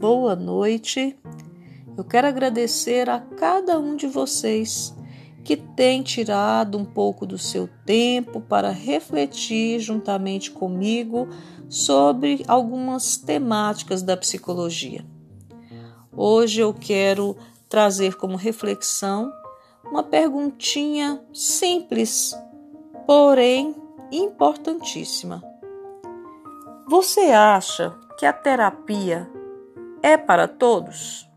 boa noite. Eu quero agradecer a cada um de vocês que tem tirado um pouco do seu tempo para refletir juntamente comigo sobre algumas temáticas da psicologia. Hoje eu quero trazer como reflexão uma perguntinha simples, porém importantíssima. Você acha que a terapia é para todos?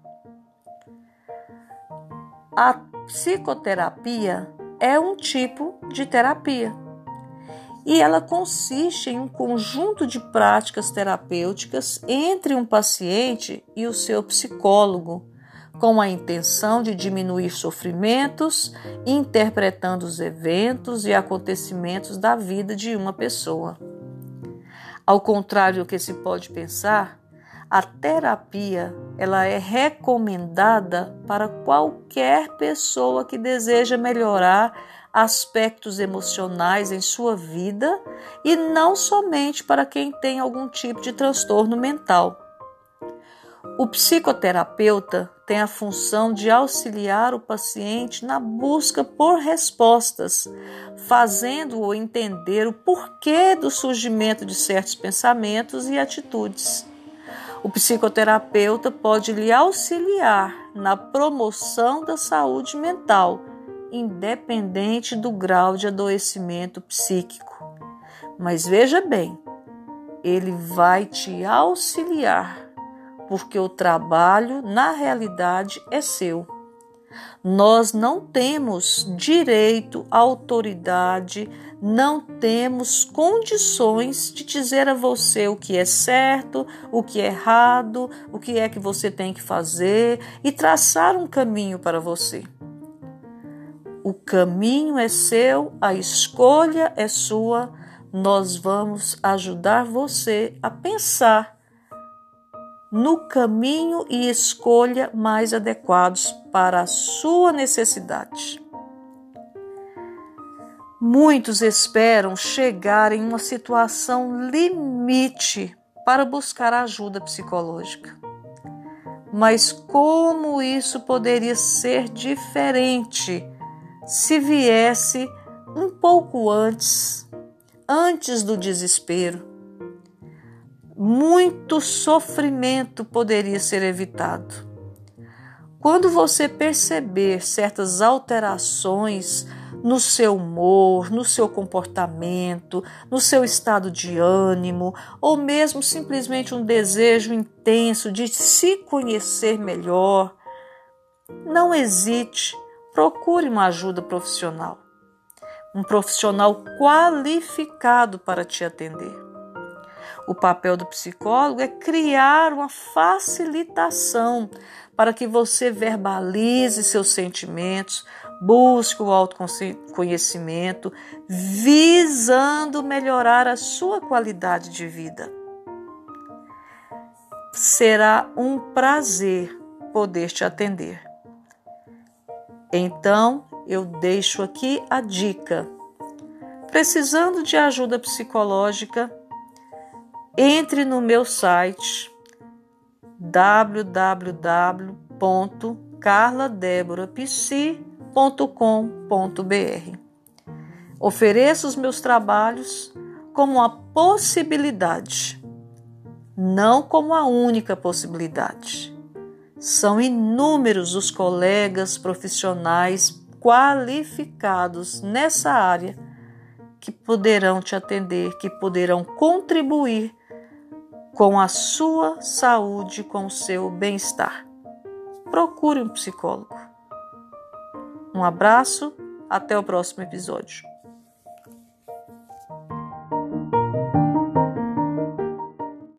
A psicoterapia é um tipo de terapia e ela consiste em um conjunto de práticas terapêuticas entre um paciente e o seu psicólogo, com a intenção de diminuir sofrimentos, interpretando os eventos e acontecimentos da vida de uma pessoa. Ao contrário do que se pode pensar, a terapia ela é recomendada para qualquer pessoa que deseja melhorar aspectos emocionais em sua vida e não somente para quem tem algum tipo de transtorno mental. O psicoterapeuta tem a função de auxiliar o paciente na busca por respostas, fazendo-o entender o porquê do surgimento de certos pensamentos e atitudes. O psicoterapeuta pode lhe auxiliar na promoção da saúde mental, independente do grau de adoecimento psíquico. Mas veja bem, ele vai te auxiliar, porque o trabalho, na realidade, é seu. Nós não temos direito, autoridade, não temos condições de dizer a você o que é certo, o que é errado, o que é que você tem que fazer e traçar um caminho para você. O caminho é seu, a escolha é sua. Nós vamos ajudar você a pensar no caminho e escolha mais adequados para a sua necessidade. Muitos esperam chegar em uma situação limite para buscar ajuda psicológica. Mas como isso poderia ser diferente se viesse um pouco antes, antes do desespero? Muito sofrimento poderia ser evitado. Quando você perceber certas alterações, no seu humor, no seu comportamento, no seu estado de ânimo, ou mesmo simplesmente um desejo intenso de se conhecer melhor, não hesite, procure uma ajuda profissional. Um profissional qualificado para te atender. O papel do psicólogo é criar uma facilitação para que você verbalize seus sentimentos, busque o autoconhecimento, visando melhorar a sua qualidade de vida. Será um prazer poder te atender. Então, eu deixo aqui a dica. Precisando de ajuda psicológica, entre no meu site www.carladeborapsi.com www.cultura.com.br. Ofereço os meus trabalhos como uma possibilidade, não como a única possibilidade. São inúmeros os colegas profissionais qualificados nessa área que poderão te atender, que poderão contribuir com a sua saúde, com o seu bem-estar. Procure um psicólogo. Um abraço, até o próximo episódio.